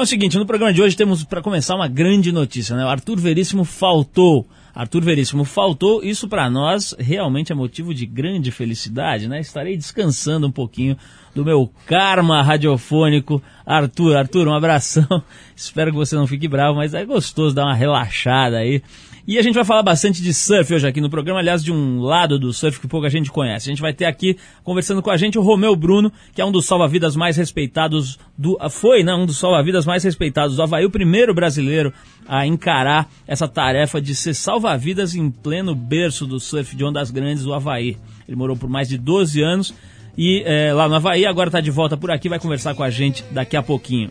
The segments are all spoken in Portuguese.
Bom, é o seguinte, no programa de hoje temos para começar uma grande notícia, né? O Arthur Veríssimo faltou. Arthur Veríssimo faltou, isso para nós realmente é motivo de grande felicidade, né? Estarei descansando um pouquinho do meu karma radiofônico. Arthur, Arthur, um abração. Espero que você não fique bravo, mas é gostoso dar uma relaxada aí. E a gente vai falar bastante de surf hoje aqui no programa, aliás, de um lado do surf que pouca gente conhece. A gente vai ter aqui, conversando com a gente, o Romeu Bruno, que é um dos salva-vidas mais respeitados do... Foi, né? Um dos salva-vidas mais respeitados do Havaí, o primeiro brasileiro a encarar essa tarefa de ser salva-vidas em pleno berço do surf de ondas grandes do Havaí. Ele morou por mais de 12 anos e é, lá no Havaí, agora está de volta por aqui, vai conversar com a gente daqui a pouquinho.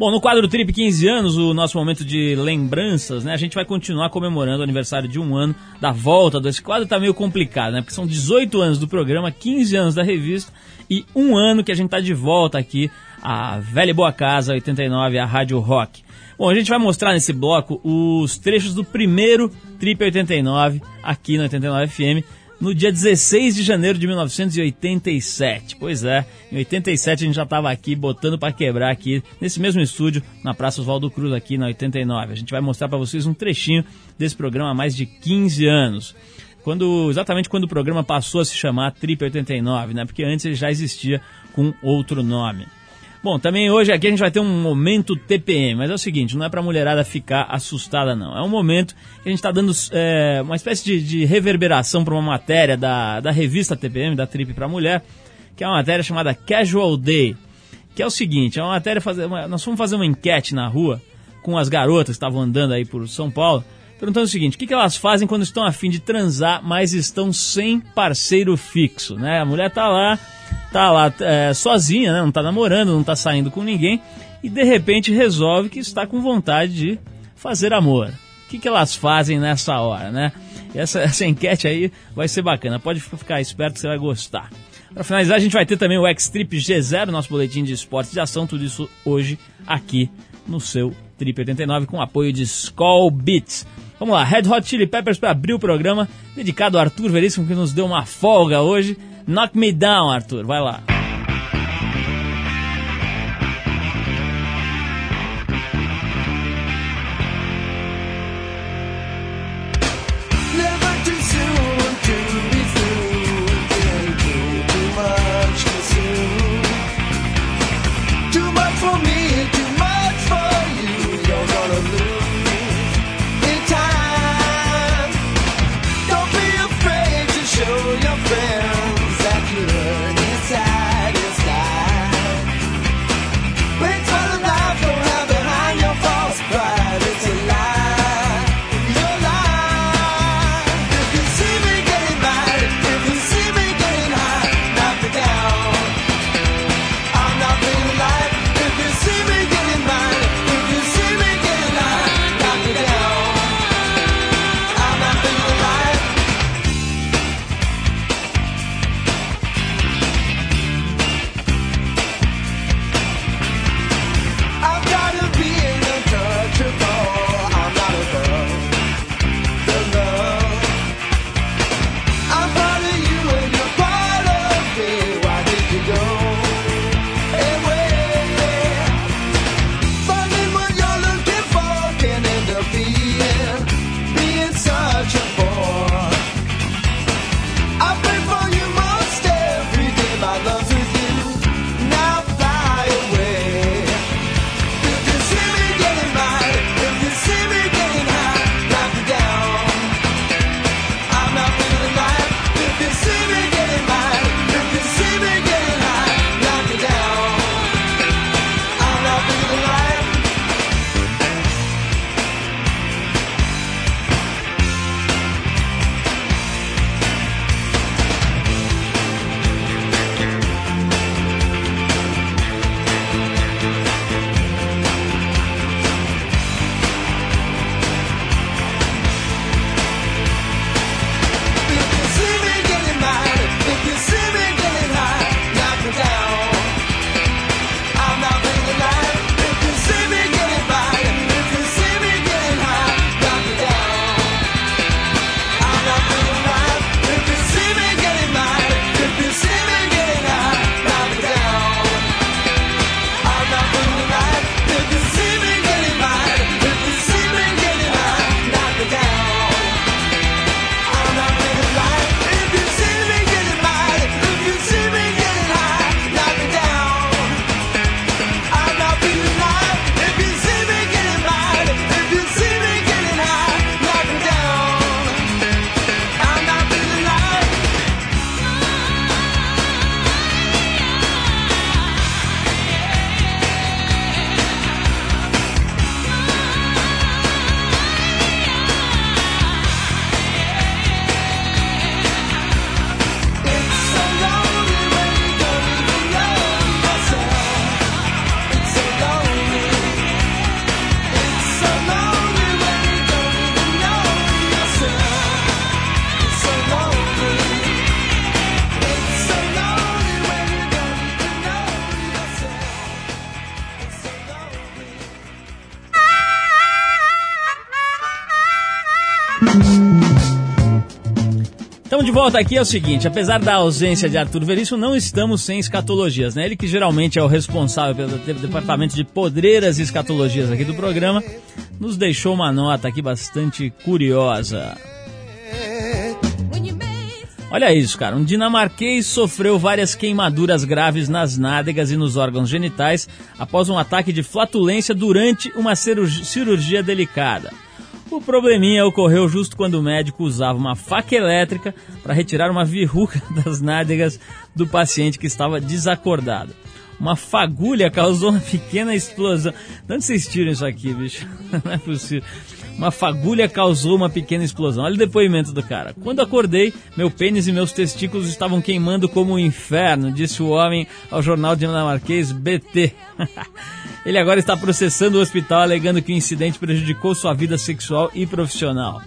Bom, no quadro Trip 15 anos, o nosso momento de lembranças, né? A gente vai continuar comemorando o aniversário de um ano da volta desse quadro. Tá meio complicado, né? Porque são 18 anos do programa, 15 anos da revista e um ano que a gente tá de volta aqui a Velha e Boa Casa 89, a Rádio Rock. Bom, a gente vai mostrar nesse bloco os trechos do primeiro Trip 89 aqui no 89 FM no dia 16 de janeiro de 1987. Pois é, em 87 a gente já estava aqui botando para quebrar aqui nesse mesmo estúdio na Praça Oswaldo Cruz aqui na 89. A gente vai mostrar para vocês um trechinho desse programa há mais de 15 anos. Quando, exatamente quando o programa passou a se chamar Trip 89, né? Porque antes ele já existia com outro nome. Bom, também hoje aqui a gente vai ter um momento TPM, mas é o seguinte, não é pra mulherada ficar assustada não. É um momento que a gente está dando é, uma espécie de, de reverberação para uma matéria da, da revista TPM, da Trip pra Mulher, que é uma matéria chamada Casual Day, que é o seguinte, é uma matéria, fazer, uma, nós fomos fazer uma enquete na rua com as garotas que estavam andando aí por São Paulo, perguntando o seguinte, o que, que elas fazem quando estão afim de transar, mas estão sem parceiro fixo, né? A mulher tá lá tá lá é, sozinha, né? não tá namorando, não tá saindo com ninguém, e de repente resolve que está com vontade de fazer amor. O que, que elas fazem nessa hora, né? Essa, essa enquete aí vai ser bacana, pode ficar esperto você vai gostar. Para finalizar, a gente vai ter também o X-Trip G0, nosso boletim de esportes de ação, tudo isso hoje aqui no seu Trip 89 com apoio de Skull Beats. Vamos lá, Red Hot Chili Peppers para abrir o programa, dedicado ao Arthur Veríssimo que nos deu uma folga hoje. Knock Me Down, Arthur. Vai lá. Volta aqui, é o seguinte, apesar da ausência de Arthur Veríssimo, não estamos sem escatologias, né? Ele que geralmente é o responsável pelo departamento de podreiras e escatologias aqui do programa, nos deixou uma nota aqui bastante curiosa. Olha isso, cara. Um dinamarquês sofreu várias queimaduras graves nas nádegas e nos órgãos genitais após um ataque de flatulência durante uma cirurgia delicada. O probleminha ocorreu justo quando o médico usava uma faca elétrica para retirar uma verruga das nádegas do paciente que estava desacordado. Uma fagulha causou uma pequena explosão. De onde vocês tiram isso aqui, bicho? Não é possível. Uma fagulha causou uma pequena explosão. Olha o depoimento do cara. Quando acordei, meu pênis e meus testículos estavam queimando como um inferno, disse o homem ao jornal dinamarquês BT. Ele agora está processando o hospital alegando que o incidente prejudicou sua vida sexual e profissional.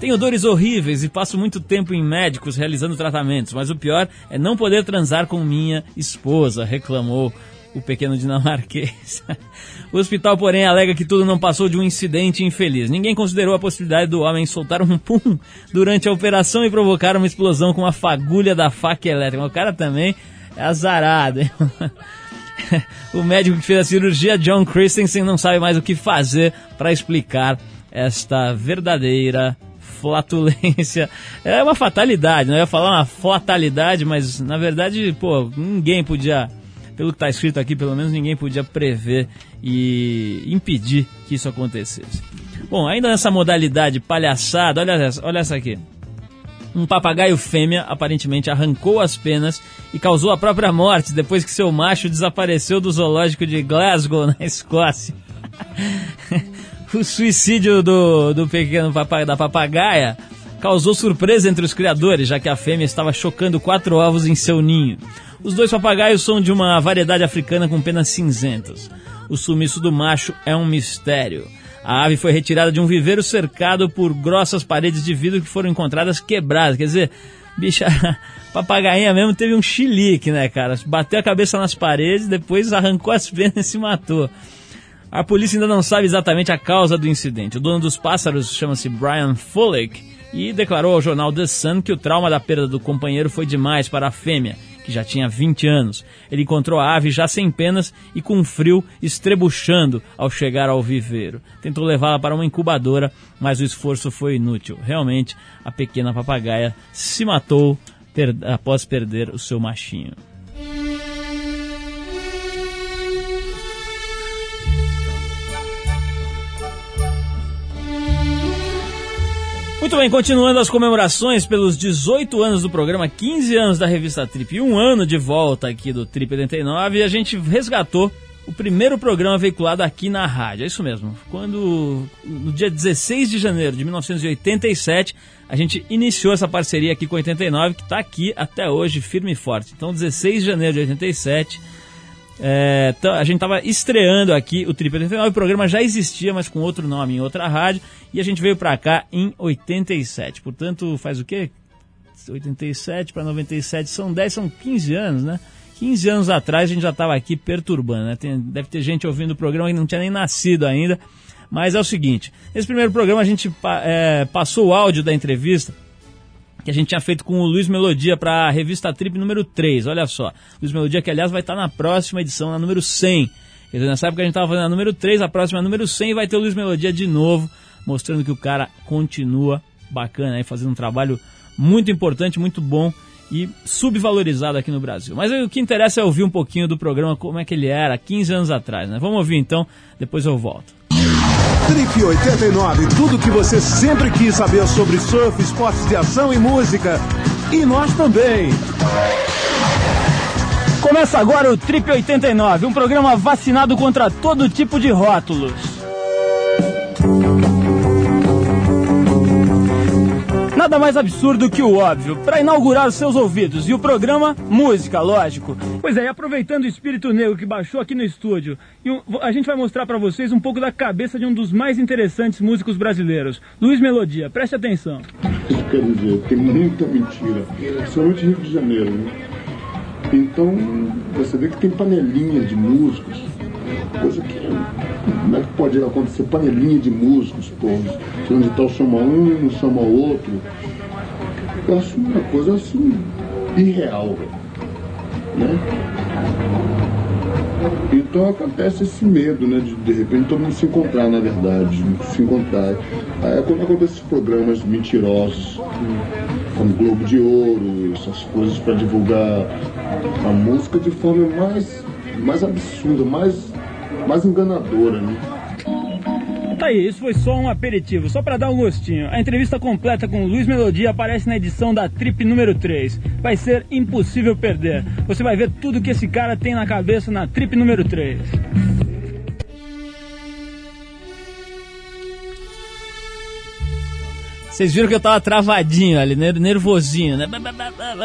Tenho dores horríveis e passo muito tempo em médicos realizando tratamentos, mas o pior é não poder transar com minha esposa, reclamou o pequeno dinamarquês. o hospital, porém, alega que tudo não passou de um incidente infeliz. Ninguém considerou a possibilidade do homem soltar um pum durante a operação e provocar uma explosão com a fagulha da faca elétrica. O cara também é azarado, hein? o médico que fez a cirurgia, John Christensen, não sabe mais o que fazer para explicar esta verdadeira flatulência. É uma fatalidade, não ia falar uma fatalidade, mas na verdade, pô, ninguém podia pelo que está escrito aqui, pelo menos ninguém podia prever e impedir que isso acontecesse. Bom, ainda nessa modalidade palhaçada, olha essa, olha essa aqui. Um papagaio fêmea aparentemente arrancou as penas e causou a própria morte depois que seu macho desapareceu do zoológico de Glasgow, na Escócia. o suicídio do, do pequeno papagaio, da papagaia causou surpresa entre os criadores, já que a fêmea estava chocando quatro ovos em seu ninho. Os dois papagaios são de uma variedade africana com penas cinzentas. O sumiço do macho é um mistério. A ave foi retirada de um viveiro cercado por grossas paredes de vidro que foram encontradas quebradas. Quer dizer, bicha, papagainha mesmo teve um chilique, né, cara? Bateu a cabeça nas paredes, depois arrancou as penas e se matou. A polícia ainda não sabe exatamente a causa do incidente. O dono dos pássaros chama-se Brian Folek e declarou ao jornal The Sun que o trauma da perda do companheiro foi demais para a fêmea que já tinha 20 anos. Ele encontrou a ave já sem penas e com frio estrebuchando ao chegar ao viveiro. Tentou levá-la para uma incubadora, mas o esforço foi inútil. Realmente, a pequena papagaia se matou per após perder o seu machinho. Muito bem, continuando as comemorações pelos 18 anos do programa, 15 anos da revista Trip e um ano de volta aqui do Trip 89, a gente resgatou o primeiro programa veiculado aqui na rádio. É isso mesmo. Quando, no dia 16 de janeiro de 1987, a gente iniciou essa parceria aqui com 89, que está aqui até hoje, firme e forte. Então, 16 de janeiro de 87 é, a gente estava estreando aqui o Trip 89, o programa já existia, mas com outro nome, em outra rádio, e a gente veio para cá em 87. Portanto, faz o quê? 87 para 97 são 10, são 15 anos, né? 15 anos atrás a gente já estava aqui perturbando, né? Tem, deve ter gente ouvindo o programa que não tinha nem nascido ainda. Mas é o seguinte: nesse primeiro programa a gente é, passou o áudio da entrevista que a gente tinha feito com o Luiz Melodia para a revista Trip número 3. Olha só. Luiz Melodia, que aliás vai estar tá na próxima edição, na número 100. Quer dizer, nessa época a gente estava fazendo a número 3, a próxima a número 100 vai ter o Luiz Melodia de novo, mostrando que o cara continua bacana aí, fazendo um trabalho muito importante, muito bom e subvalorizado aqui no Brasil. Mas o que interessa é ouvir um pouquinho do programa, como é que ele era 15 anos atrás, né? Vamos ouvir então, depois eu volto. Trip 89, tudo que você sempre quis saber sobre surf, esportes de ação e música. E nós também. Começa agora o Trip 89, um programa vacinado contra todo tipo de rótulos. Nada mais absurdo que o óbvio, para inaugurar os seus ouvidos. E o programa, música, lógico. Pois é, e aproveitando o espírito negro que baixou aqui no estúdio, a gente vai mostrar para vocês um pouco da cabeça de um dos mais interessantes músicos brasileiros, Luiz Melodia. Preste atenção. Quer dizer, tem muita mentira, principalmente Rio de Janeiro. Né? Então, você vê que tem panelinhas de músicos, coisa que. Como é que pode acontecer panelinha de músicos, pô? Onde tal chama um, chama outro. Eu acho uma coisa assim irreal. Né? Então acontece esse medo, né? De de repente todo mundo se encontrar, na verdade, se encontrar. Aí quando acontecem esses programas mentirosos, como Globo de Ouro, essas coisas para divulgar a música de forma mais, mais absurda, mais, mais enganadora, né? Tá aí, isso foi só um aperitivo, só para dar um gostinho. A entrevista completa com Luiz Melodia aparece na edição da Trip número 3. Vai ser impossível perder. Você vai ver tudo que esse cara tem na cabeça na Trip número 3. Vocês viram que eu tava travadinho ali, ner- nervosinho, né?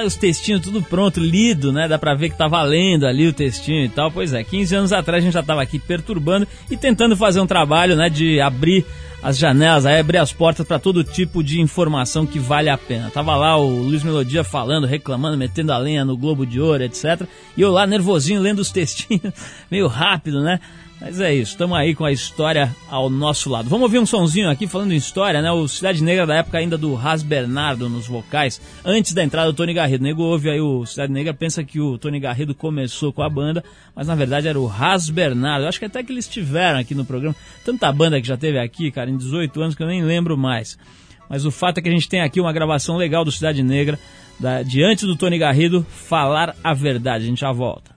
Os textinhos tudo pronto, lido, né? Dá pra ver que tá valendo ali o textinho e tal. Pois é, 15 anos atrás a gente já tava aqui perturbando e tentando fazer um trabalho, né? De abrir as janelas, aí abrir as portas para todo tipo de informação que vale a pena. Tava lá o Luiz Melodia falando, reclamando, metendo a lenha no Globo de Ouro, etc. E eu lá nervosinho lendo os textinhos, meio rápido, né? Mas é isso, estamos aí com a história ao nosso lado. Vamos ouvir um sonzinho aqui falando em história, né? O Cidade Negra da época ainda do Ras Bernardo nos vocais, antes da entrada do Tony Garrido. O nego ouve aí o Cidade Negra, pensa que o Tony Garrido começou com a banda, mas na verdade era o Ras Bernardo. Eu acho que até que eles estiveram aqui no programa. Tanta banda que já teve aqui, cara, em 18 anos que eu nem lembro mais. Mas o fato é que a gente tem aqui uma gravação legal do Cidade Negra, da, de antes do Tony Garrido falar a verdade. A gente já volta.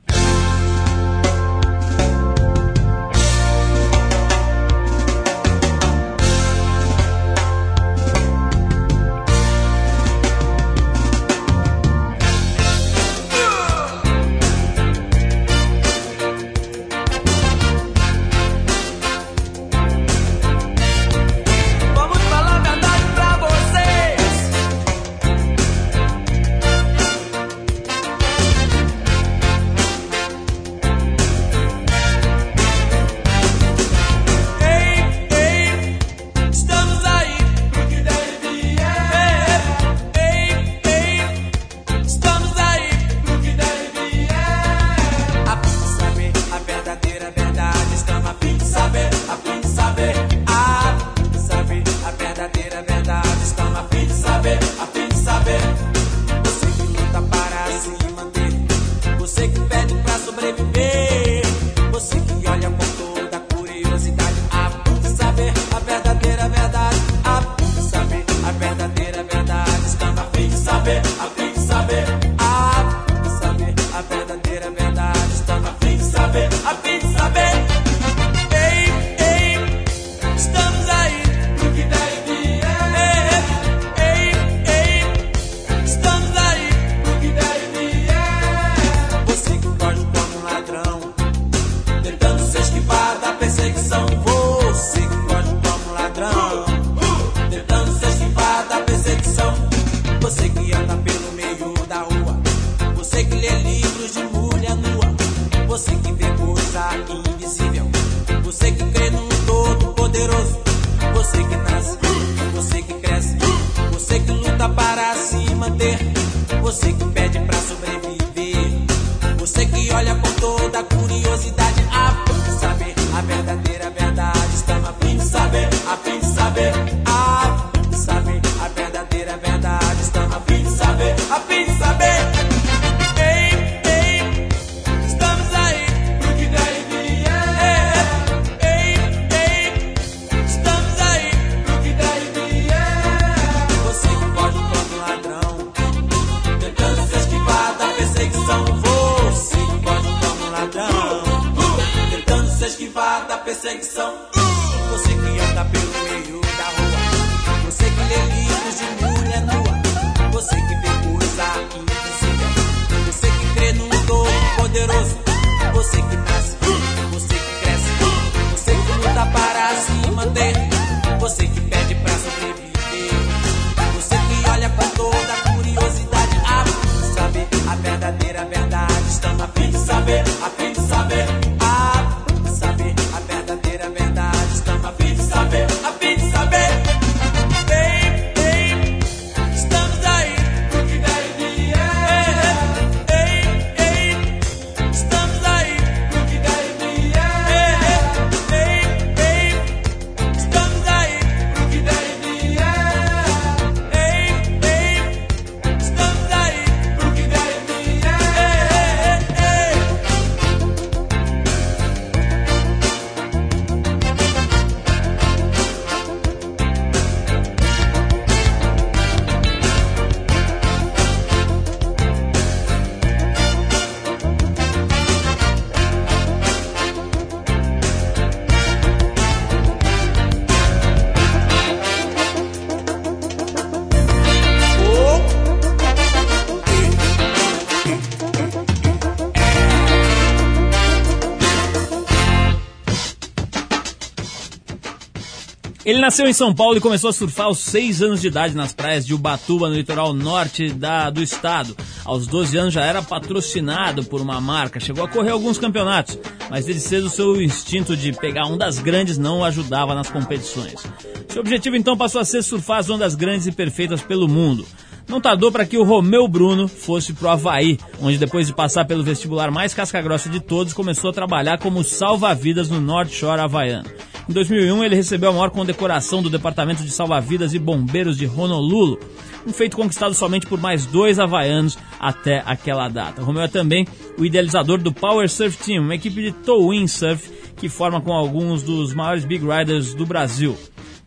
Ele nasceu em São Paulo e começou a surfar aos 6 anos de idade nas praias de Ubatuba, no litoral norte da, do estado. Aos 12 anos já era patrocinado por uma marca, chegou a correr alguns campeonatos, mas desde cedo seu instinto de pegar ondas grandes não o ajudava nas competições. Seu objetivo então passou a ser surfar as ondas grandes e perfeitas pelo mundo. Não tardou para que o Romeu Bruno fosse pro Havaí, onde depois de passar pelo vestibular mais casca-grossa de todos, começou a trabalhar como salva-vidas no North Shore havaiano. Em 2001, ele recebeu a maior condecoração do Departamento de Salva-Vidas e Bombeiros de Honolulu, um feito conquistado somente por mais dois havaianos até aquela data. Romeu é também o idealizador do Power Surf Team, uma equipe de tow-in surf que forma com alguns dos maiores big riders do Brasil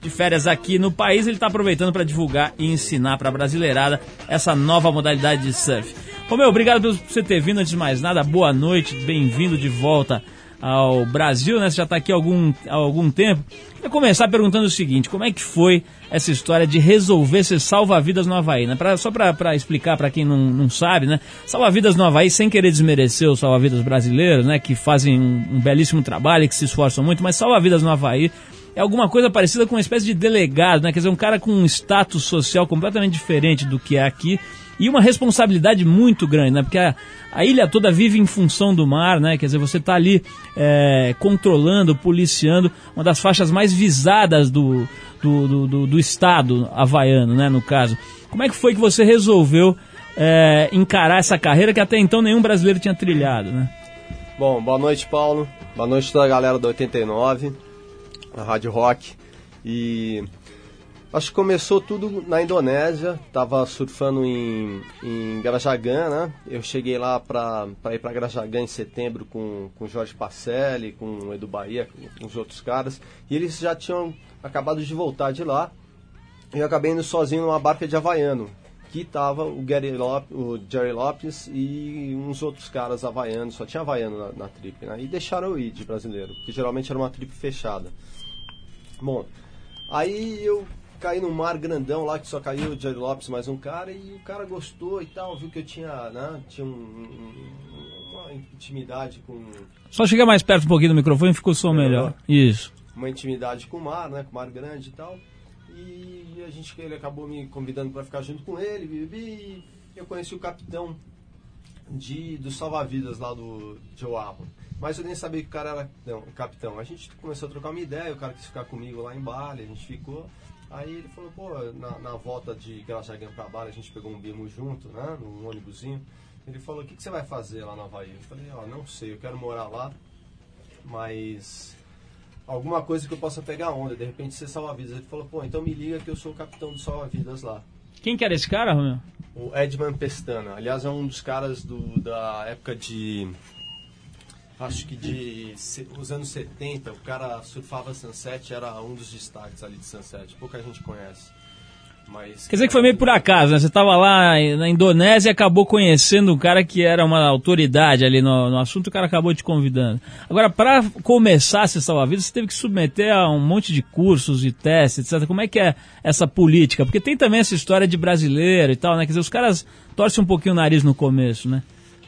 de férias aqui no país, ele está aproveitando para divulgar e ensinar para a brasileirada essa nova modalidade de surf. Romeu, obrigado por você ter vindo. Antes de mais nada, boa noite, bem-vindo de volta ao Brasil, né? Você já está aqui há algum, há algum tempo. Vou começar perguntando o seguinte: como é que foi essa história de resolver ser salva-vidas no Havaí? Né? Pra, só para explicar para quem não, não sabe, né? Salva-vidas no Havaí, sem querer desmerecer os salva-vidas brasileiros, né? Que fazem um, um belíssimo trabalho, que se esforçam muito, mas salva-vidas no Havaí é alguma coisa parecida com uma espécie de delegado, né? Quer dizer, um cara com um status social completamente diferente do que é aqui e uma responsabilidade muito grande, né? Porque a, a ilha toda vive em função do mar, né? Quer dizer, você está ali é, controlando, policiando uma das faixas mais visadas do, do, do, do, do estado havaiano, né? No caso. Como é que foi que você resolveu é, encarar essa carreira que até então nenhum brasileiro tinha trilhado, né? Bom, boa noite, Paulo. Boa noite toda a galera do 89 na Rádio Rock. E acho que começou tudo na Indonésia, tava surfando em, em Grajagan, né? Eu cheguei lá para ir para Grajagan em setembro com, com Jorge Pacelli, com Edu Bahia, com os outros caras, e eles já tinham acabado de voltar de lá. E eu acabei indo sozinho numa barca de Havaiano, que tava o, Gary Lop, o Jerry Lopes e uns outros caras havaianos, só tinha havaiano na, na trip, né? E deixaram eu ir de brasileiro, porque geralmente era uma trip fechada. Bom, aí eu caí num mar grandão lá que só caiu o Jerry Lopes mais um cara e o cara gostou e tal, viu que eu tinha, né, tinha um, um, uma intimidade com Só chega mais perto um pouquinho do microfone e ficou o som melhor. Isso. uma intimidade com o mar, né, com o mar grande e tal. E a gente ele acabou me convidando para ficar junto com ele, e eu conheci o capitão de do salva-vidas lá do Joe Apple. Mas eu nem sabia que o cara era não, capitão. A gente começou a trocar uma ideia, o cara quis ficar comigo lá em Bali, a gente ficou. Aí ele falou, pô, na, na volta de Grajagan pra Bali, a gente pegou um bimo junto, né, num ônibusinho. Ele falou, o que, que você vai fazer lá na Havaí? Eu falei, ó, não sei, eu quero morar lá, mas alguma coisa que eu possa pegar onda, de repente ser salva-vidas. Ele falou, pô, então me liga que eu sou o capitão do salva-vidas lá. Quem que era esse cara, Romeu? O Edman Pestana, aliás, é um dos caras do, da época de. Acho que de os anos 70, o cara surfava Sunset, era um dos destaques ali de Sunset. Pouca gente conhece. Mas, Quer dizer que foi meio por acaso, né? Você estava lá na Indonésia e acabou conhecendo um cara que era uma autoridade ali no, no assunto, o cara acabou te convidando. Agora, para começar a ser salva-vidas, você teve que submeter a um monte de cursos e testes, etc. Como é que é essa política? Porque tem também essa história de brasileiro e tal, né? Quer dizer, os caras torcem um pouquinho o nariz no começo, né?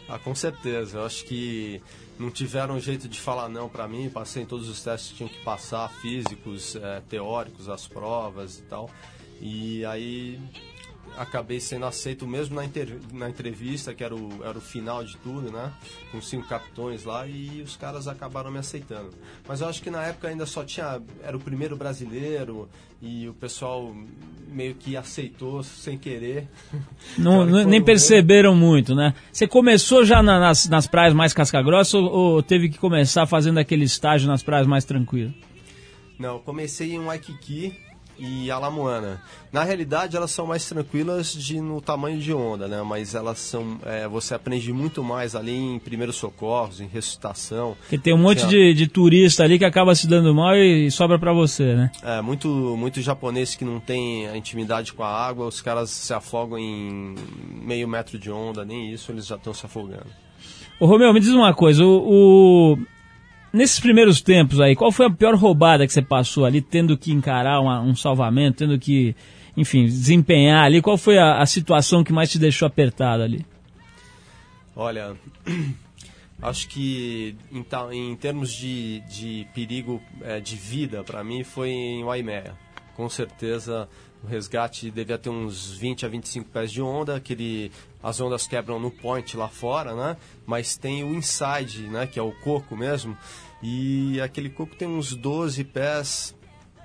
Ah, com certeza. Eu acho que não tiveram jeito de falar não pra mim. Passei em todos os testes que tinham que passar, físicos, eh, teóricos, as provas e tal. E aí acabei sendo aceito mesmo na, inter- na entrevista, que era o, era o final de tudo, né? Com cinco capitões lá e os caras acabaram me aceitando. Mas eu acho que na época ainda só tinha. Era o primeiro brasileiro e o pessoal meio que aceitou sem querer. Não, não- foi nem perceberam muito, né? Você começou já na- nas, nas praias mais casca-grossa ou, ou teve que começar fazendo aquele estágio nas praias mais tranquilas? Não, eu comecei em Waikiki e Alamoana. Na realidade, elas são mais tranquilas de, no tamanho de onda, né? Mas elas são... é, você aprende muito mais ali em primeiros socorros, em ressuscitação. Porque tem um monte de, de turista ali que acaba se dando mal e, sobra pra você, né? É, muito, muito japonês que não tem a intimidade com a água, os caras se afogam em meio metro de onda, nem isso, eles já estão se afogando. Ô Romeu, me diz uma coisa, o, o- nesses primeiros tempos aí, qual foi a pior roubada que você passou ali, tendo que encarar uma- um salvamento, tendo que, enfim, desempenhar ali? Qual foi a, a situação que mais te deixou apertado ali? Olha, acho que em, ta- em termos de, de perigo é, de vida, para mim, foi em Waimea. Com certeza, o resgate devia ter uns 20 a 25 pés de onda, aquele, as ondas quebram no point lá fora, né? Mas tem o inside, né? Que é o coco mesmo. E aquele coco tem uns 12 pés,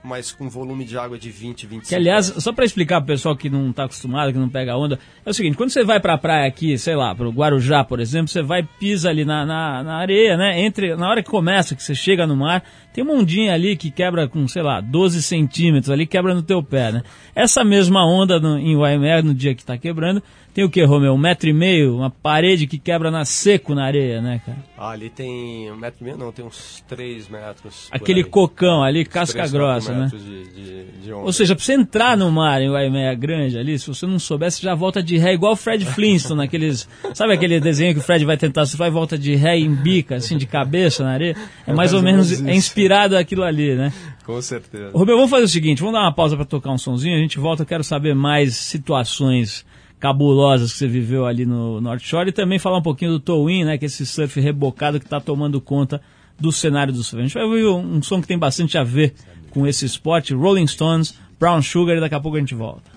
mas com volume de água de 20, 25 Que, aliás, só para explicar pro pessoal que não tá acostumado, que não pega onda, é o seguinte, quando você vai pra praia aqui, sei lá, pro Guarujá, por exemplo, você vai, pisa ali na, na, na areia, né? Entre, na hora que começa, que você chega no mar, tem uma ondinha ali que quebra com, sei lá, 12 centímetros ali, quebra no teu pé, né? Essa mesma onda no, em Waimea, no dia que tá quebrando, tem o que, Romeu? Um metro e meio, uma parede que quebra na seco na areia, né, cara? Ah, ali tem um metro e meio, não, tem uns 3 metros. Aquele cocão ali, Uns casca grossa, né? De, de, de. Ou seja, pra você entrar no mar em Waimea Grande ali, se você não souber, você já volta de ré, igual o Fred Flintstone, naqueles. Sabe aquele desenho que o Fred vai tentar surfar e volta de ré em bica, assim, de cabeça na areia? É mais ou menos é inspirado aquilo ali, né? Com certeza. Rubem, vamos fazer o seguinte, vamos dar uma pausa pra tocar um sonzinho, a gente volta, eu quero saber mais situações cabulosas que você viveu ali no North Shore e também falar um pouquinho do Towin, né, que é esse surf rebocado que está tomando conta do cenário do surf. A gente vai ouvir um, um som que tem bastante a ver com esse esporte, Rolling Stones, Brown Sugar e daqui a pouco a gente volta.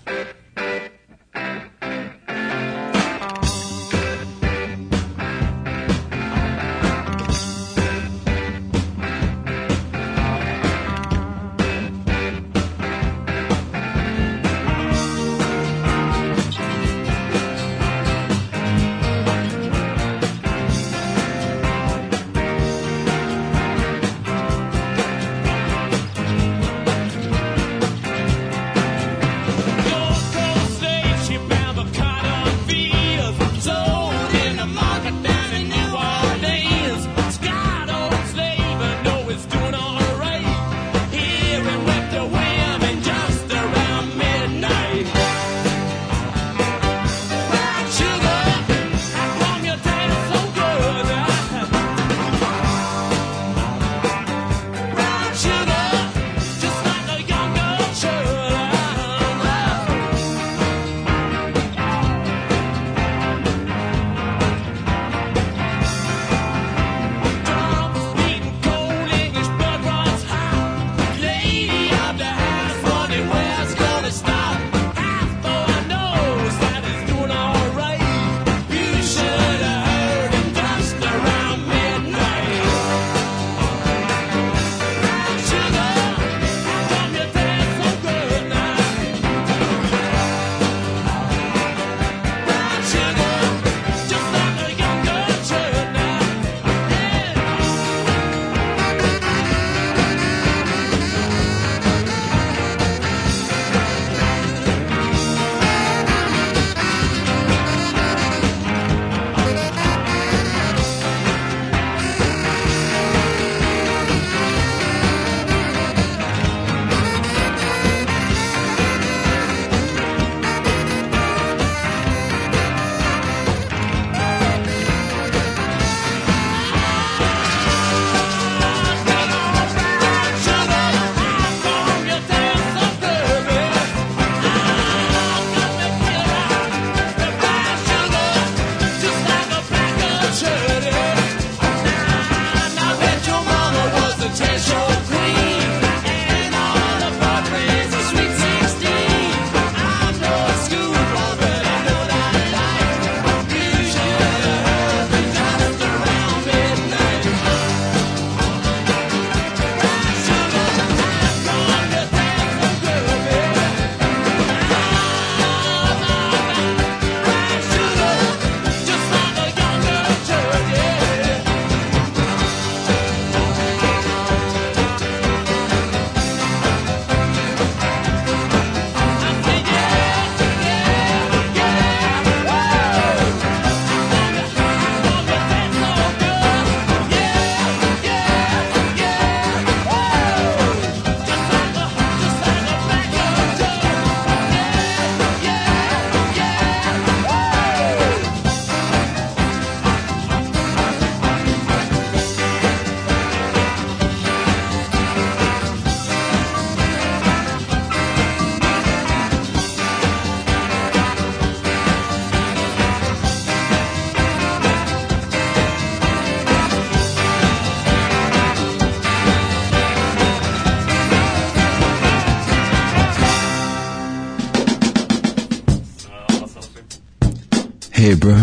Hey, bro.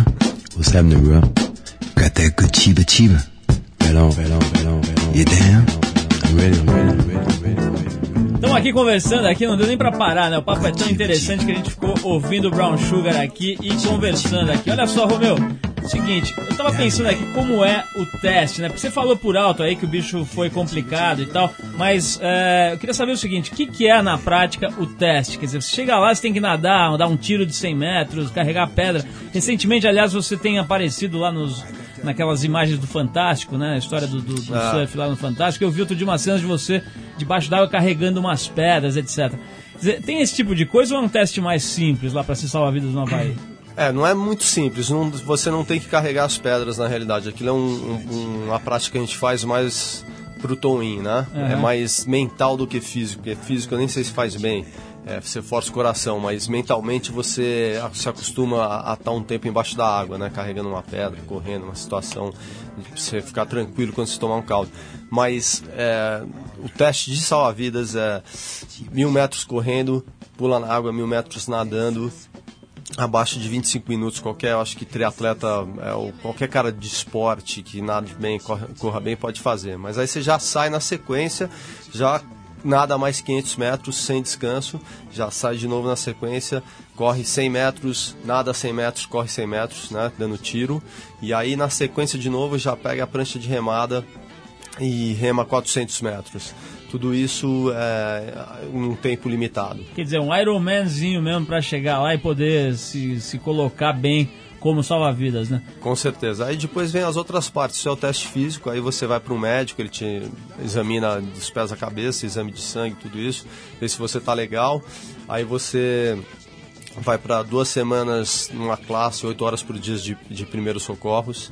What's happening, bro? Got that good chiba chiba. Right on, right on, right on, right on. You down? I'm ready, I'm ready, I'm ready, I'm ready, I'm ready. Estamos aqui conversando aqui, não deu nem pra parar, né? O papo é tão interessante que a gente ficou ouvindo o Brown Sugar aqui e conversando aqui. Olha só, Romeu, seguinte, eu tava pensando aqui como é o teste, né? Porque você falou por alto aí que o bicho foi complicado e tal, mas é, eu queria saber o seguinte, o que, que é na prática o teste? Quer dizer, você chega lá, você tem que nadar, dar um tiro de 100 metros, carregar pedra. Recentemente, aliás, você tem aparecido lá nos naquelas imagens do Fantástico, né? A história do, do, do Ah. surf lá no Fantástico. Eu vi outro dia umas cenas de você debaixo d'água carregando umas pedras, etc. Quer dizer, tem esse tipo de coisa ou é um teste mais simples lá para se salvar vidas no Havaí? É, não é muito simples. não- você não tem que carregar as pedras na realidade. Aquilo é um- um- uma prática que a gente faz mais pro Toin, né? Aham. É mais mental do que físico. Porque físico eu nem sei se faz bem. É, você força o coração, mas mentalmente você a- se acostuma a estar um tempo embaixo da água, né? Carregando uma pedra, correndo, uma situação de você ficar tranquilo quando você tomar um caldo. Mas é, o teste de salva-vidas é mil metros correndo, pula na água, mil metros nadando, abaixo de 25 minutos qualquer acho que triatleta é, ou qualquer cara de esporte que nade bem corra, corra bem pode fazer. Mas aí você já sai na sequência já nada mais 500 metros sem descanso já sai de novo na sequência corre 100 metros nada 100 metros corre 100 metros né dando tiro. E aí na sequência de novo já pega a prancha de remada e rema 400 metros tudo isso é, em um tempo limitado Quer dizer, um Ironmanzinho mesmo para chegar lá e poder se, se colocar bem como salva-vidas, né? Com certeza. Aí depois vem as outras partes. Isso é o teste físico, aí você vai para um médico, ele te examina dos pés à cabeça, exame de sangue, tudo isso, vê se você tá legal. Aí você vai para duas semanas numa classe, oito horas por dia de, de primeiros socorros.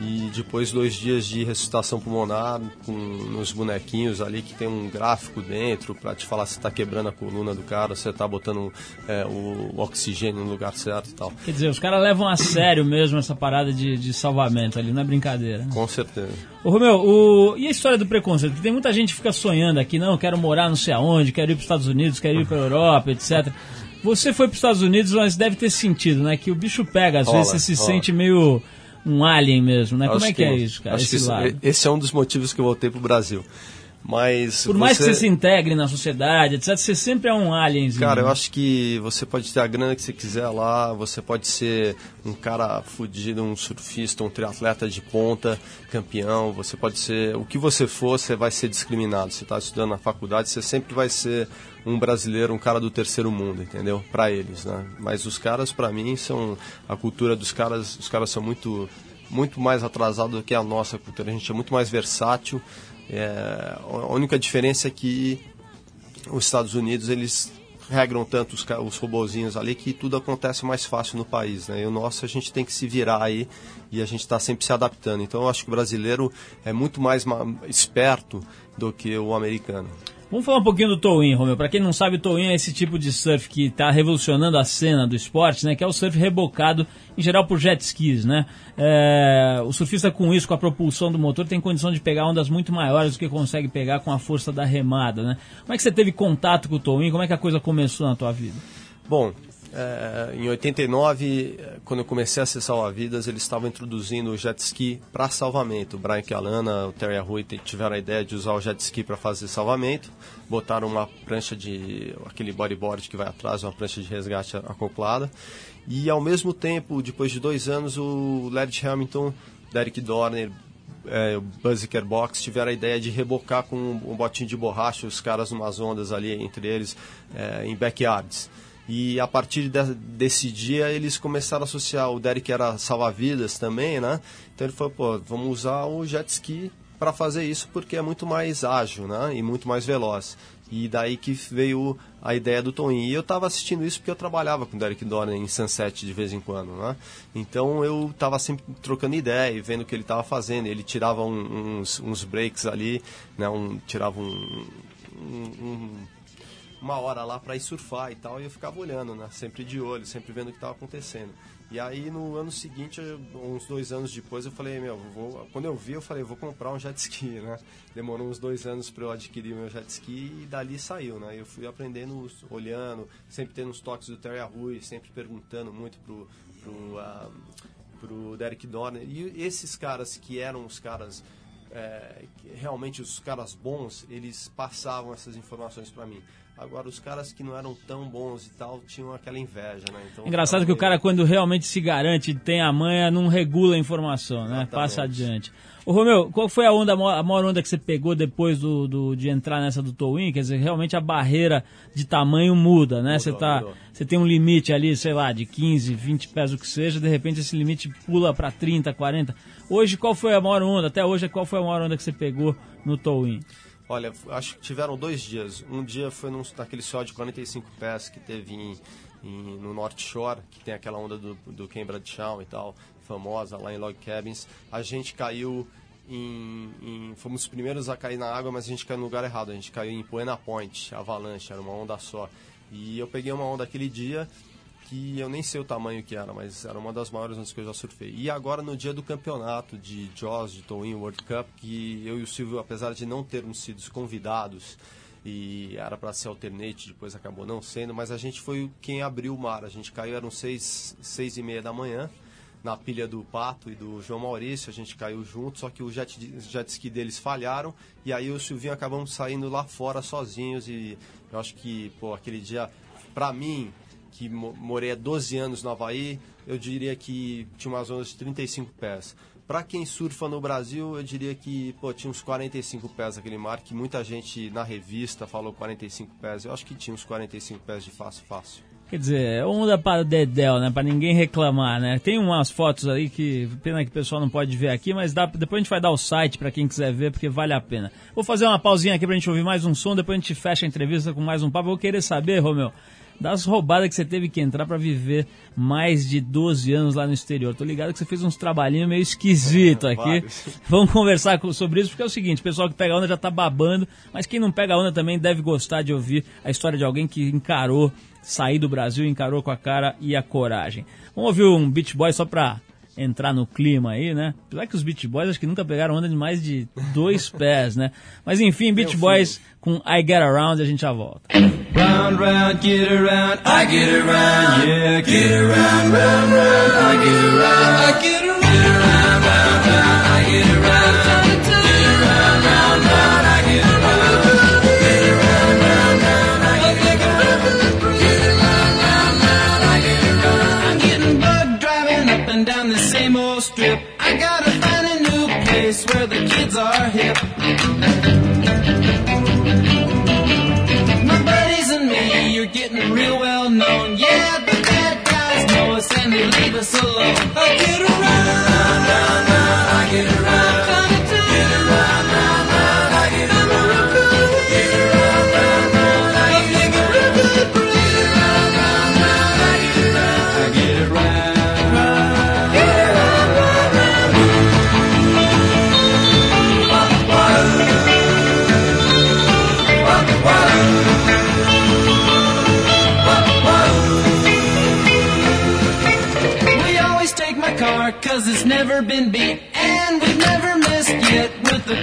E depois dois dias de ressuscitação pulmonar com nos bonequinhos ali que tem um gráfico dentro para te falar se está quebrando a coluna do cara, se está botando é, o, oxigênio no lugar certo e tal. Quer dizer, os caras levam a sério mesmo essa parada de, de salvamento ali, não é brincadeira. Né? Com certeza. Ô, Romeu, o... e a história do preconceito? Porque tem muita gente que fica sonhando aqui, não, quero morar não sei aonde, quero ir para os Estados Unidos, quero ir para Europa, etc. Você foi para os Estados Unidos, mas deve ter sentido, né? Que o bicho pega, às Rola, vezes você se rola. sente meio um alien mesmo, né? Como Acho é que, é isso, cara? Esse que lado. esse é um dos motivos que eu voltei pro Brasil. Mas Por mais que você se integre na sociedade, etc., você sempre é um alienzinho. Cara, eu né? acho que você pode ter a grana que você quiser lá, você pode ser um cara fudido, um surfista, um triatleta de ponta, campeão, você pode ser. O que você for, você vai ser discriminado. Você está estudando na faculdade, você sempre vai ser um brasileiro, um cara do terceiro mundo, entendeu? Para eles, né? Mas os caras, para mim, são. A cultura dos caras, os caras são muito, muito mais atrasados do que a nossa cultura. A gente é muito mais versátil. É, a única diferença é que os Estados Unidos eles regram tanto os, os robozinhos ali que tudo acontece mais fácil no país, né? E o nosso a gente tem que se virar aí e a gente está sempre se adaptando. Então eu acho que o brasileiro é muito mais ma- esperto do que o americano. Vamos falar um pouquinho do Towin, Romeu. Pra quem não sabe, o Towin é esse tipo de surf que está revolucionando a cena do esporte, né? Que é o surf rebocado, em geral por jet skis, né? É, o surfista com isso, com a propulsão do motor, tem condição de pegar ondas muito maiores do que consegue pegar com a força da remada, né? Como é que você teve contato com o Towin? Como é que a coisa começou na tua vida? Bom, é, em 89, eh, quando eu comecei a ser salva-vidas, eles estavam introduzindo o jet ski para salvamento. O Brian Calana, o Terry Arrui tiveram a ideia de usar o jet ski para fazer salvamento. Botaram uma prancha de. aquele bodyboard que vai atrás, uma prancha de resgate acoplada. E ao mesmo tempo, depois de dois anos, o Larry Hamilton, Derek Dorner, é, o Buzziker Box tiveram a ideia de rebocar com um, um botinho de borracha os caras numas ondas ali entre eles é, em backyards. E a partir de- desse dia eles começaram a associar, o Derek era salva-vidas também, né? Então ele falou, pô, vamos usar o jet ski para fazer isso porque é muito mais ágil, né? E muito mais veloz. E daí que veio a ideia do Toninho. E eu estava assistindo isso porque eu trabalhava com o Derek Dorner em Sunset de vez em quando, né? Então eu estava sempre trocando ideia e vendo o que ele estava fazendo. Ele tirava um- uns, uns breaks ali, né? Um, tirava um- um- uma hora lá para ir surfar e tal, e eu ficava olhando, né? Sempre de olho, sempre vendo o que estava acontecendo. E aí no ano seguinte, uns dois anos depois, eu falei, meu, vou, quando eu vi, eu falei, vou comprar um jet ski, né? Demorou uns dois anos para eu adquirir meu jet ski e dali saiu, né? Eu fui aprendendo, olhando, sempre tendo os toques do Terry Arrui, sempre perguntando muito pro, pro, ah, pro Derek Dorner. E esses caras que eram os caras é, realmente os caras bons, eles passavam essas informações para mim. Agora, os caras que não eram tão bons e tal, tinham aquela inveja, né? Então, Engraçado que o cara, quando realmente se garante, tem a manha, não regula a informação, né? Exatamente. Passa adiante. Ô, Romeu, qual foi a onda, a maior- onda que você pegou depois do, do- de entrar nessa do Towin? Quer dizer, realmente a barreira de tamanho muda, né? Você tá, mudou. você tem um limite ali, sei lá, de 15, 20 pés, o que seja, de repente esse limite pula para 30, 40. Hoje, qual foi a maior onda? Até hoje, qual foi a maior onda que você pegou no Towin? Olha, acho que tiveram dois dias. Um dia foi num, naquele sol de 45 pés que teve em, em- no North Shore, que tem aquela onda do, do Cambridge Shawn e tal, famosa lá em Log Cabins. A gente caiu em, em- Fomos os primeiros a cair na água, mas a gente caiu no lugar errado. A gente caiu em Buena Point, Avalanche, era uma onda só. E eu peguei uma onda aquele dia que eu nem sei o tamanho que era, mas era uma das maiores ondas que eu já surfei. E agora no dia do campeonato de Jaws, de Towin World Cup, que eu e o Silvio, apesar de não termos sido convidados, e era para ser alternate, depois acabou não sendo, mas a gente foi quem abriu o mar. A gente caiu, eram seis, seis e meia da manhã, na pilha do Pato e do João Maurício, a gente caiu junto, só que o jet, jet ski deles falharam, e aí o Silvinho acabamos saindo lá fora sozinhos, e eu acho que, pô, aquele dia, pra mim, que mo- morei há 12 anos no Havaí, eu diria que tinha umas ondas de 35 pés. Para quem surfa no Brasil, eu diria que pô, tinha uns 45 pés aquele mar, que muita gente na revista falou 45 pés. Eu acho que tinha uns 45 pés de fácil, fácil. Quer dizer, é onda para Dedel, né? Para ninguém reclamar, né? Tem umas fotos aí que, pena que o pessoal não pode ver aqui, mas dá, depois a gente vai dar o site para quem quiser ver, porque vale a pena. Vou fazer uma pausinha aqui pra gente ouvir mais um som, depois a gente fecha a entrevista com mais um papo. Eu vou querer saber, Romeu, das roubadas que você teve que entrar para viver mais de 12 anos lá no exterior. Tô ligado que você fez uns trabalhinhos meio esquisito aqui. vários. Vamos conversar com- sobre isso, porque é o seguinte, o pessoal que pega onda já tá babando, mas quem não pega onda também deve gostar de ouvir a história de alguém que encarou sair do Brasil, encarou com a cara e a coragem. Vamos ouvir um Beach Boy só pra entrar no clima aí, né? Apesar que os Beach Boys acho que nunca pegaram onda de mais de dois pés, né? Mas enfim, Beach Boys com I Get Around e a gente já volta. Round, round, get around, I get around, yeah, get around, round, round, I get around, I get around, round, round, round, I get around, Thank you. Beat And we've never missed yet with the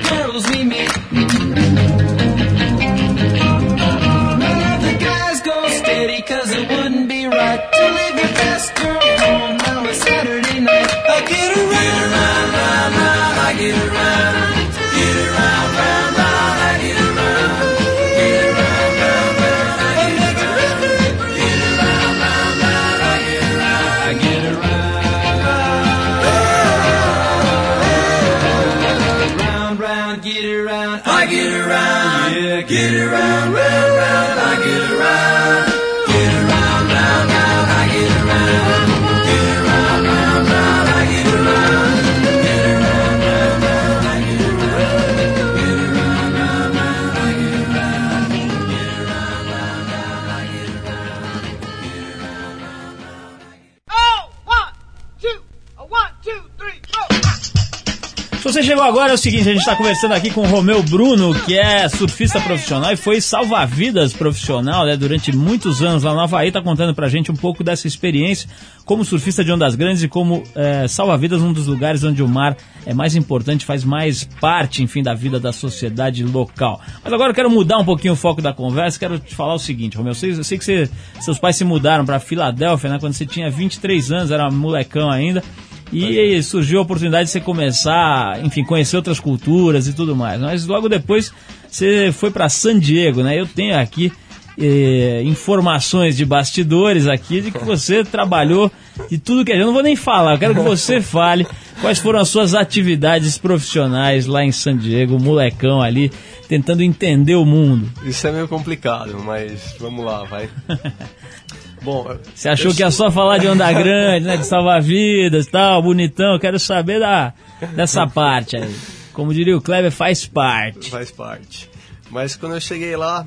você chegou agora, é o seguinte, a gente está conversando aqui com o Romeu Bruno, que é surfista profissional e foi salva-vidas profissional, né, durante muitos anos lá no Havaí, tá contando pra gente um pouco dessa experiência como surfista de ondas grandes e como é, salva-vidas um dos lugares onde o mar é mais importante, faz mais parte, enfim, da vida da sociedade local. Mas agora eu quero mudar um pouquinho o foco da conversa, quero te falar o seguinte, Romeu, eu sei que você- seus pais se mudaram para Filadélfia, né, quando você tinha 23 anos, era molecão ainda, e surgiu a oportunidade de você começar, enfim, conhecer outras culturas e tudo mais. Mas logo depois você foi para San Diego, né? Eu tenho aqui eh, informações de bastidores aqui de que você trabalhou de tudo que é. Eu não vou nem falar, eu quero que você fale quais foram as suas atividades profissionais lá em San Diego, molecão ali, tentando entender o mundo. Isso é meio complicado, mas vamos lá, vai. Bom, Você achou que ia só falar de onda grande, né? De salvar-vidas e tal, bonitão. Quero saber da, dessa parte aí. Como diria o Kleber, faz parte. Faz parte. Mas quando eu cheguei lá,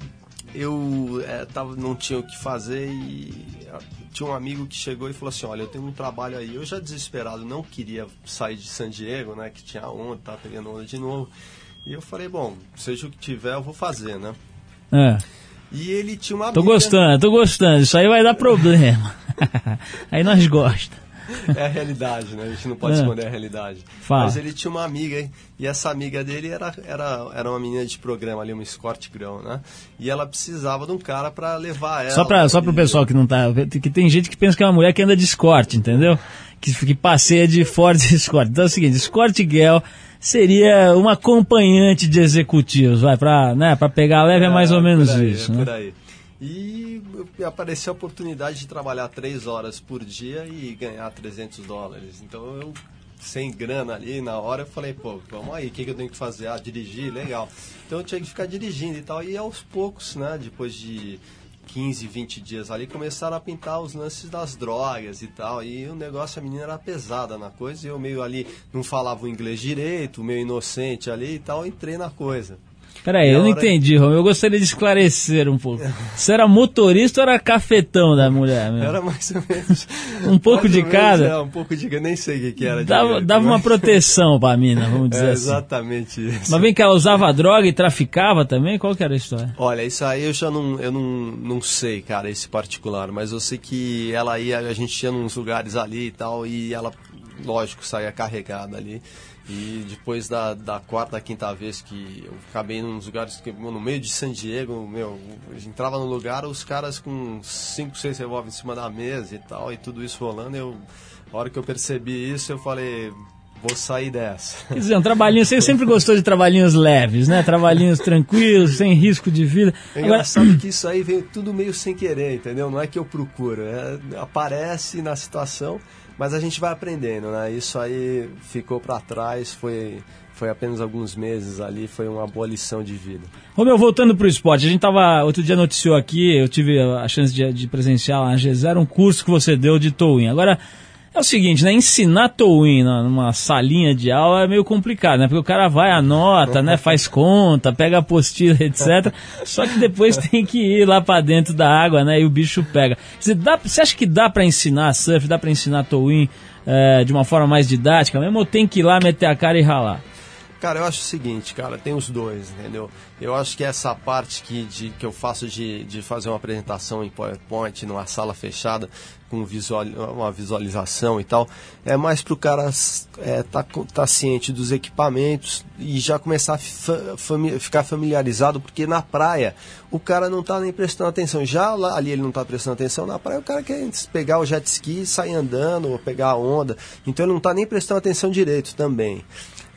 eu é, tava, não tinha o que fazer e ah, tinha um amigo que chegou e falou assim, olha, eu tenho um trabalho aí. Eu já desesperado, não queria sair de San Diego, né? Que tinha onda, tava pegando onda de novo. E eu falei, bom, seja o que tiver, eu vou fazer, né? É, E ele tinha uma tô amiga- gostando, tô gostando. Isso aí vai dar problema. aí nós gostamos. É a realidade, né? A gente não pode É. esconder a realidade. Fala. Mas ele tinha uma amiga, hein? e essa amiga dele era, era, era uma menina de programa ali, uma escort grão, né? E ela precisava de um cara pra levar ela. Só, pra, só pro pessoal que não tá. Que tem gente que pensa que é uma mulher que anda de escorte, entendeu? Que, que passeia de Ford Escort. Então é o seguinte: Escort Girl seria uma acompanhante de executivos, vai, pra, né, pra pegar leve é mais ou por menos aí, isso, é né? por aí. E apareceu a oportunidade de trabalhar três horas por dia e ganhar 300 dólares. Então eu, sem grana ali na hora, eu falei, pô, vamos aí, o que, que eu tenho que fazer? Ah, dirigir, legal. Então eu tinha que ficar dirigindo e tal. E aos poucos, né, depois de 15, 20 dias ali, começaram a pintar os lances das drogas e tal. E o negócio, a menina era pesada na coisa. E eu meio ali, não falava o inglês direito, meio inocente ali e tal, entrei na coisa. Peraí, eu não hora- entendi, Romeu. Eu gostaria de esclarecer um pouco. Você era motorista ou era cafetão da mulher? Meu? Era mais ou menos. Um pouco de cada? É, um pouco de cada. Nem sei o que, era. Dava, direito, dava uma mas- proteção pra mina, vamos dizer É assim. exatamente isso. Mas vem que ela usava droga e traficava também? Qual que era a história? Olha, isso aí eu já não, eu não, não sei, cara, esse particular, mas eu sei que ela ia, a gente ia nos lugares ali e tal, e ela, lógico, saía carregada ali. E depois da, da quarta, quinta vez que eu acabei nos lugares, que, no meio de San Diego, meu, eu entrava no lugar, os caras com cinco, seis revólveres em cima da mesa e tal, e tudo isso rolando, eu, a hora que eu percebi isso, eu falei, vou sair dessa. Quer dizer, um trabalhinho, você sempre gostou de trabalhinhos leves, né? Trabalhinhos tranquilos, sem risco de vida. É Agora, engraçado que isso aí veio tudo meio sem querer, entendeu? Não é que eu procuro, é- aparece na situação, mas a gente vai aprendendo, né? Isso aí ficou pra trás, foi, foi apenas alguns meses ali, foi uma boa lição de vida. Romeu, voltando pro esporte, a gente tava, outro dia noticiou aqui, eu tive a chance de, de presenciar lá na G0 um curso que você deu de towing. Agora, é o seguinte, né? Ensinar towing na- numa salinha de aula é meio complicado, né? Porque o cara vai, anota, né? Faz conta, pega a apostila, etc. Só que depois tem que ir lá pra dentro da água, né? E o bicho pega. Você, dá, você acha que dá pra ensinar surf, dá pra ensinar towing eh, de uma forma mais didática mesmo? Ou tem que ir lá meter a cara e ralar? Cara, eu acho o seguinte, cara, tem os dois, entendeu? Eu acho que essa parte que, de, que eu faço de, de fazer uma apresentação em PowerPoint numa sala fechada com visual, uma visualização e tal, é mais para o cara é, tá, tá ciente dos equipamentos e já começar a fa- fami- ficar familiarizado, porque na praia o cara não tá nem prestando atenção. Já lá ali ele não tá prestando atenção, na praia o cara quer pegar o jet ski sair andando, ou pegar a onda, então ele não tá nem prestando atenção direito também.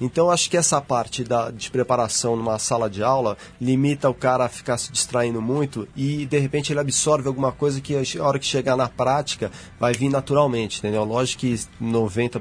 Então acho que essa parte da, de preparação numa sala de aula limita o cara a ficar se distraindo muito e de repente ele absorve alguma coisa que a hora que chegar na prática vai vir naturalmente, entendeu? Lógico que 90%,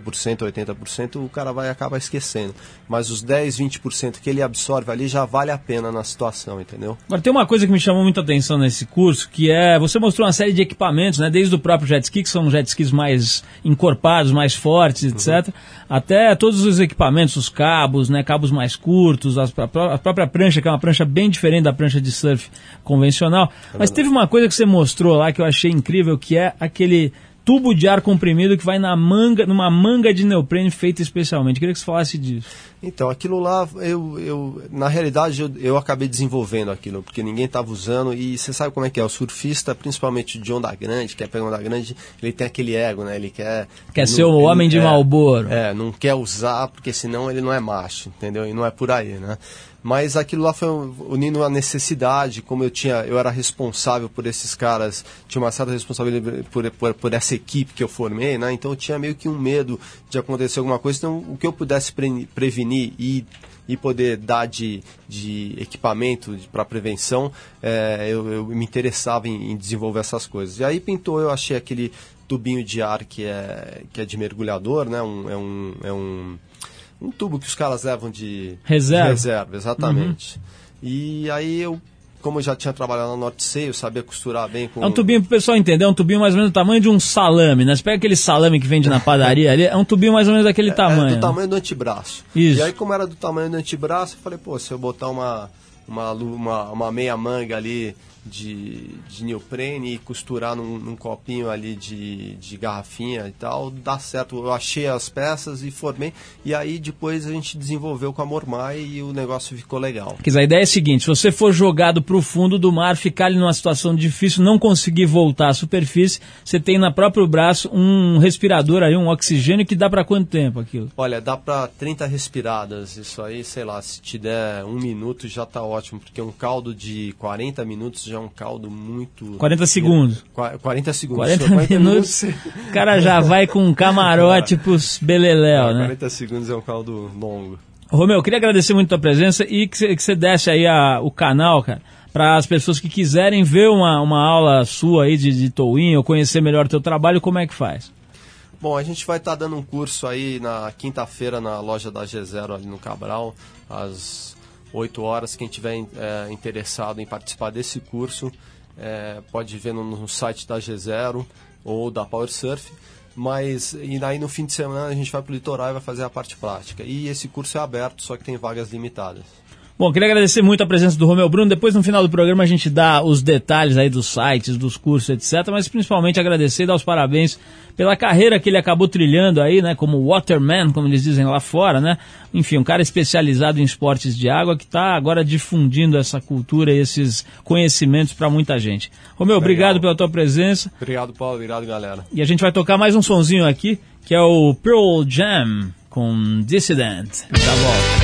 80% o cara vai acabar esquecendo, mas os 10, 20% que ele absorve ali já vale a pena na situação, entendeu? Agora tem uma coisa que me chamou muita atenção nesse curso, que é você mostrou uma série de equipamentos, né, desde o próprio jet ski, que são jet skis mais encorpados, mais fortes, etc, até todos os equipamentos, os cabos, né, cabos mais curtos, as- a, pró- a própria prancha, que é uma prancha bem diferente da prancha de surf convencional. Mas teve uma coisa que você mostrou lá que eu achei incrível, que é aquele tubo de ar comprimido que vai na manga, numa manga de neoprene feita especialmente. Queria que você falasse disso. Então, aquilo lá, eu, eu na realidade, eu, eu acabei desenvolvendo aquilo, porque ninguém estava usando, e você sabe como é que é, o surfista, principalmente de onda grande, quer pegar onda grande, ele tem aquele ego, né, ele quer... Quer ele ser não- o homem de é, Marlboro. É, não quer usar, porque senão ele não é macho, entendeu? E não é por aí, né? Mas aquilo lá foi unindo a necessidade, como eu tinha, eu era responsável por esses caras, tinha uma certa responsabilidade por, por, por essa equipe que eu formei, né? Então eu tinha meio que um medo de acontecer alguma coisa, então o que eu pudesse pre- prevenir e e poder dar de, de equipamento para prevenção, é, eu, eu me interessava em, em desenvolver essas coisas. E aí pintou, eu achei aquele tubinho de ar que é, que é de mergulhador, né? Um, é um, é um, um tubo que os caras levam de Reserva. de reserva, exatamente. E aí eu, como eu já tinha trabalhado na Norte Sea, eu sabia costurar bem com... É um tubinho, pro pessoal entender, é um tubinho mais ou menos do tamanho de um salame, né? Você pega aquele salame que vende na padaria ali, é um tubinho mais ou menos daquele É, tamanho. do né? tamanho do antebraço. Isso. E aí, como era do tamanho do antebraço, eu falei, pô, se eu botar uma, uma, uma, uma meia manga ali de, de neoprene e costurar num, num copinho ali de, de garrafinha e tal, dá certo. Eu achei as peças e formei. E aí, depois, a gente desenvolveu com a Mormai e o negócio ficou legal. A ideia é a seguinte: se você for jogado para o fundo do mar, ficar ali numa situação difícil, não conseguir voltar à superfície, você tem na próprio braço um respirador aí, um oxigênio que dá para quanto tempo aquilo? Olha, dá pra 30 respiradas. Isso aí, sei lá, se te der um minuto já tá ótimo, porque um caldo de 40 minutos já é um caldo muito. 40 segundos. Qua- 40 segundos. 40, minutos, o cara já vai com um camarote pros beleléu, É, né? 40 segundos é um caldo longo. Romeu, eu queria agradecer muito a tua presença e que você, desse aí a- o canal, cara, para as pessoas que quiserem ver uma, uma aula sua aí de, de towing ou conhecer melhor o teu trabalho, como é que faz? Bom, a gente vai estar dando um curso aí na quinta-feira na loja da G0 ali no Cabral, às 8 horas. Quem tiver é, interessado em participar desse curso é, pode ver no, no site da G0 ou da Power Surf. Mas e aí no fim de semana a gente vai para o litoral e vai fazer a parte prática. E esse curso é aberto, só que tem vagas limitadas. Bom, queria agradecer muito a presença do Romeu Bruno. Depois, no final do programa, a gente dá os detalhes aí dos sites, dos cursos, etc. Mas principalmente agradecer e dar os parabéns pela carreira que ele acabou trilhando aí, né? Como waterman, como eles dizem lá fora, né? Enfim, um cara especializado em esportes de água que está agora difundindo essa cultura e esses conhecimentos para muita gente. Romeu, obrigado pela tua presença. Obrigado, Paulo. Obrigado, galera. E a gente vai tocar mais um sonzinho aqui, que é o Pearl Jam com Dissident. Tá bom.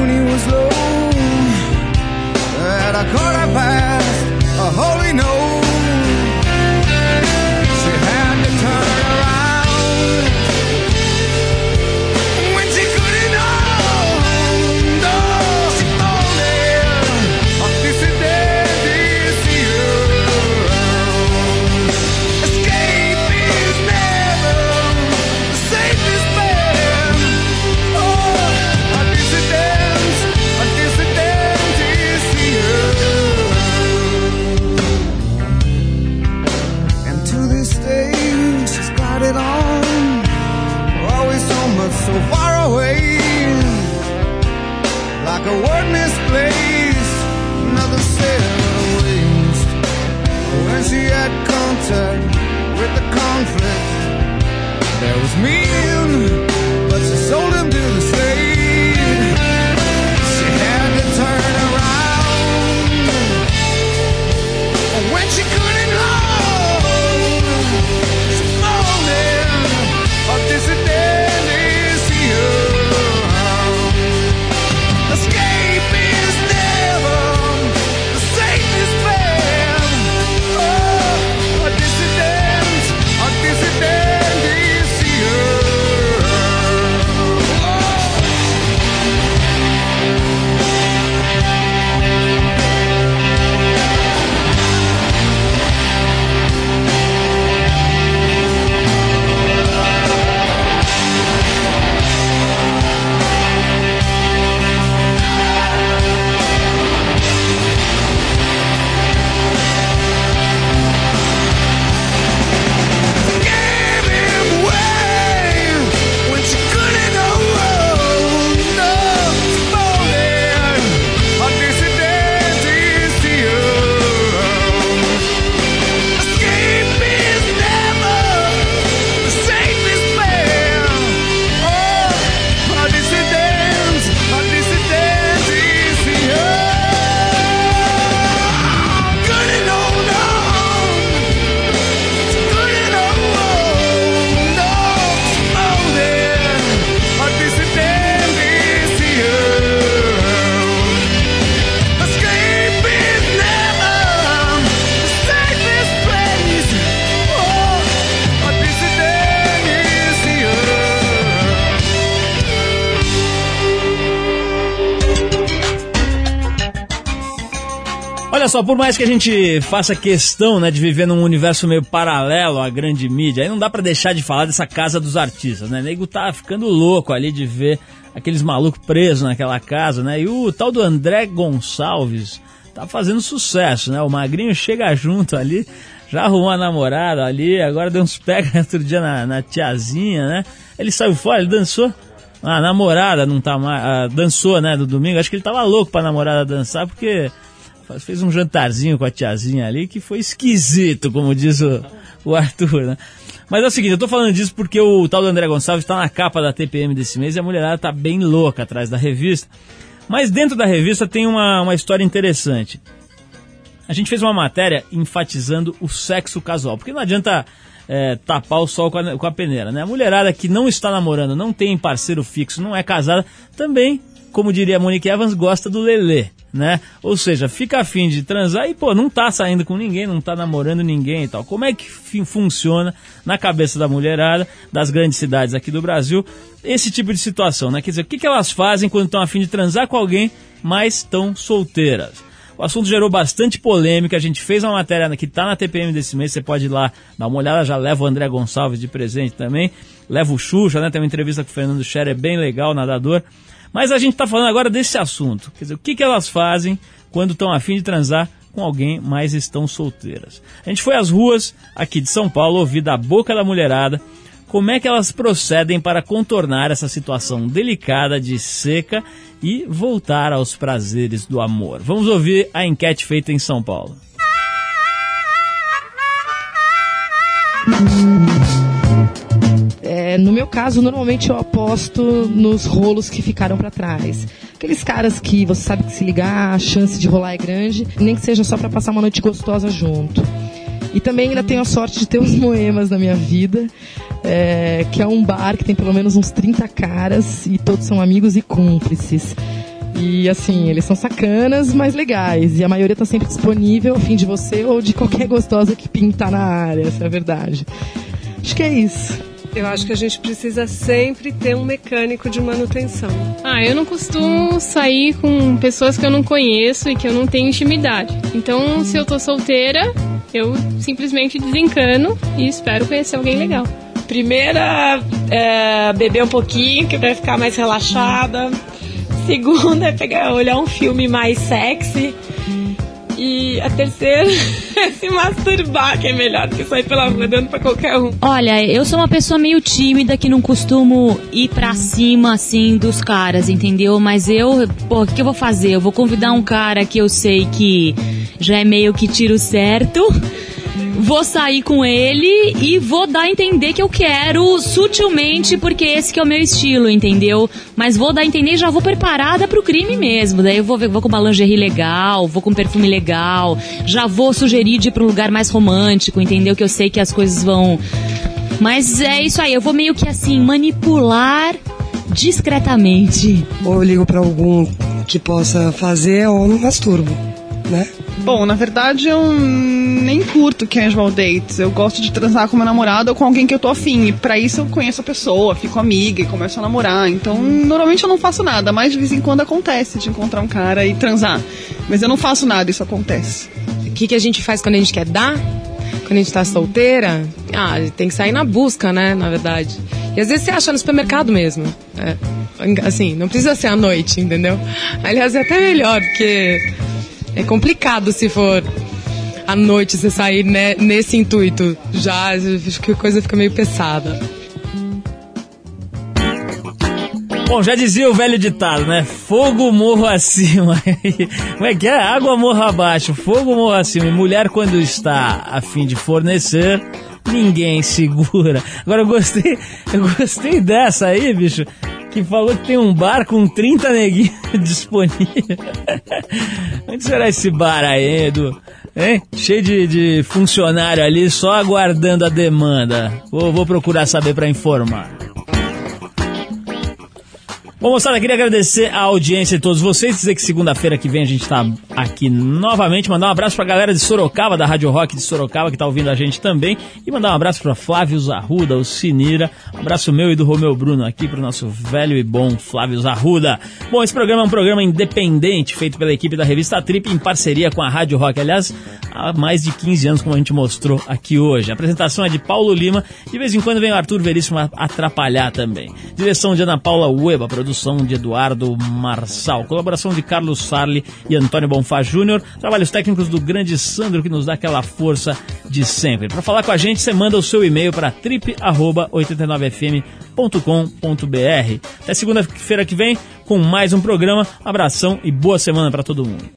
Soon he was low. At a quarter past, a holy no. Por mais que a gente faça questão né, de viver num universo meio paralelo à grande mídia, aí não dá pra deixar de falar dessa casa dos artistas, né? O nego tá ficando louco ali de ver aqueles malucos presos naquela casa, né? E o tal do André Gonçalves tá fazendo sucesso, né? O Magrinho chega junto ali, já arrumou a namorada ali, agora deu uns pega outro dia na, na tiazinha, né? Ele saiu fora, ele dançou. A namorada não tá mais. ah, dançou, né, do domingo. Acho que ele tava louco pra namorada dançar, porque fez um jantarzinho com a tiazinha ali que foi esquisito, como diz o, o Arthur, né? Mas é o seguinte, eu tô falando disso porque o tal do André Gonçalves tá na capa da TPM desse mês e a mulherada tá bem louca atrás da revista. Mas dentro da revista tem uma, uma história interessante. A gente fez uma matéria enfatizando o sexo casual, porque não adianta é, tapar o sol com a, com a peneira, né? A mulherada que não está namorando, não tem parceiro fixo, não é casada, também, como diria Monique Evans, gosta do lelê, né? Ou seja, fica afim de transar e, pô, não tá saindo com ninguém, não tá namorando ninguém e tal. Como é que funciona na cabeça da mulherada das grandes cidades aqui do Brasil esse tipo de situação, né? Quer dizer, o que, que elas fazem quando estão afim de transar com alguém, mas estão solteiras? O assunto gerou bastante polêmica. A gente fez uma matéria que está na TPM desse mês. Você pode ir lá dar uma olhada. Já leva o André Gonçalves de presente também. Leva o Xuxa, né? Tem uma entrevista com o Fernando Scherer, é bem legal, nadador. Mas a gente está falando agora desse assunto. Quer dizer, o que, que elas fazem quando estão afim de transar com alguém, mas estão solteiras? A gente foi às ruas aqui de São Paulo, ouvir da boca da mulherada como é que elas procedem para contornar essa situação delicada de seca e voltar aos prazeres do amor. Vamos ouvir a enquete feita em São Paulo. É, no meu caso, normalmente eu aposto nos rolos que ficaram pra trás. Aqueles caras que você sabe que se ligar, a chance de rolar é grande, nem que seja só pra passar uma noite gostosa junto. E também ainda tenho a sorte de ter os Moemas na minha vida, é, que é um bar que tem pelo menos uns 30 caras e todos são amigos e cúmplices. E assim, eles são sacanas, mas legais. E a maioria tá sempre disponível a fim de você ou de qualquer gostosa que pintar na área, essa é a verdade. Acho que é isso. Eu acho que a gente precisa sempre ter um mecânico de manutenção. Ah, eu não costumo sair com pessoas que eu não conheço e que eu não tenho intimidade. Então, se eu tô solteira, eu simplesmente desencano e espero conhecer alguém legal. Primeira, é, beber um pouquinho, que vai ficar mais relaxada. Segunda é pegar, olhar um filme mais sexy. E a terceira é se masturbar, que é melhor do que sair pela rua dando pra qualquer um. Olha, eu sou uma pessoa meio tímida que não costumo ir pra cima assim dos caras, entendeu? Mas eu, pô, o que, que eu vou fazer? Eu vou convidar um cara que eu sei que já é meio que tiro certo. Vou sair com ele e vou dar a entender que eu quero sutilmente, porque esse que é o meu estilo, entendeu? Mas vou dar a entender e já vou preparada pro crime mesmo. Daí eu vou, vou com uma lingerie legal, vou com perfume legal, já vou sugerir de ir pra um lugar mais romântico, entendeu? Que eu sei que as coisas vão. Mas é isso aí, eu vou meio que assim, manipular discretamente. Ou eu ligo pra algum que possa fazer ou não masturbo, né? Bom, na verdade eu nem curto casual dates. Eu gosto de transar com meu namorado ou com alguém que eu tô afim. E pra isso eu conheço a pessoa, fico amiga e começo a namorar. Então, normalmente eu não faço nada, mas de vez em quando acontece de encontrar um cara e transar. Mas eu não faço nada, isso acontece. O que, que a gente faz quando a gente quer dar? Quando a gente tá solteira? Ah, tem que sair na busca, né? Na verdade. E às vezes você acha no supermercado mesmo. É, assim, não precisa ser à noite, entendeu? Aliás, é até melhor, porque é complicado se for à noite você sair né, nesse intuito. Já acho que a coisa fica meio pesada. Bom, já dizia o velho ditado, né? Fogo morro acima. Como é que é? Água morro abaixo, fogo morro acima. E mulher, quando está a fim de fornecer, ninguém segura. Agora eu gostei, eu gostei dessa aí, bicho. Que falou que tem um bar com 30 neguinhos disponível. Onde será esse bar aí, Edu? Hein? Cheio de, de funcionário ali, só aguardando a demanda. Vou, vou procurar saber para informar. Bom, moçada, queria agradecer a audiência de todos vocês. Dizer que segunda-feira que vem a gente está aqui novamente. Mandar um abraço pra galera de Sorocaba, da Rádio Rock de Sorocaba, que tá ouvindo a gente também. E mandar um abraço pra Flávio Zarruda, o Sinira. Um abraço meu e do Romeu Bruno aqui pro nosso velho e bom Flávio Zarruda. Bom, esse programa é um programa independente, feito pela equipe da revista Trip, em parceria com a Rádio Rock. Aliás, há mais de 15 anos, como a gente mostrou aqui hoje. A apresentação é de Paulo Lima. De vez em quando vem o Arthur Veríssimo atrapalhar também. Direção de Ana Paula Ueba, produção de Eduardo Marçal, colaboração de Carlos Sarli e Antônio Júnior, trabalhos técnicos do grande Sandro que nos dá aquela força de sempre. Para falar com a gente, você manda o seu e-mail para trip@89fm.com.br. Até segunda-feira que vem com mais um programa. Abração e boa semana para todo mundo.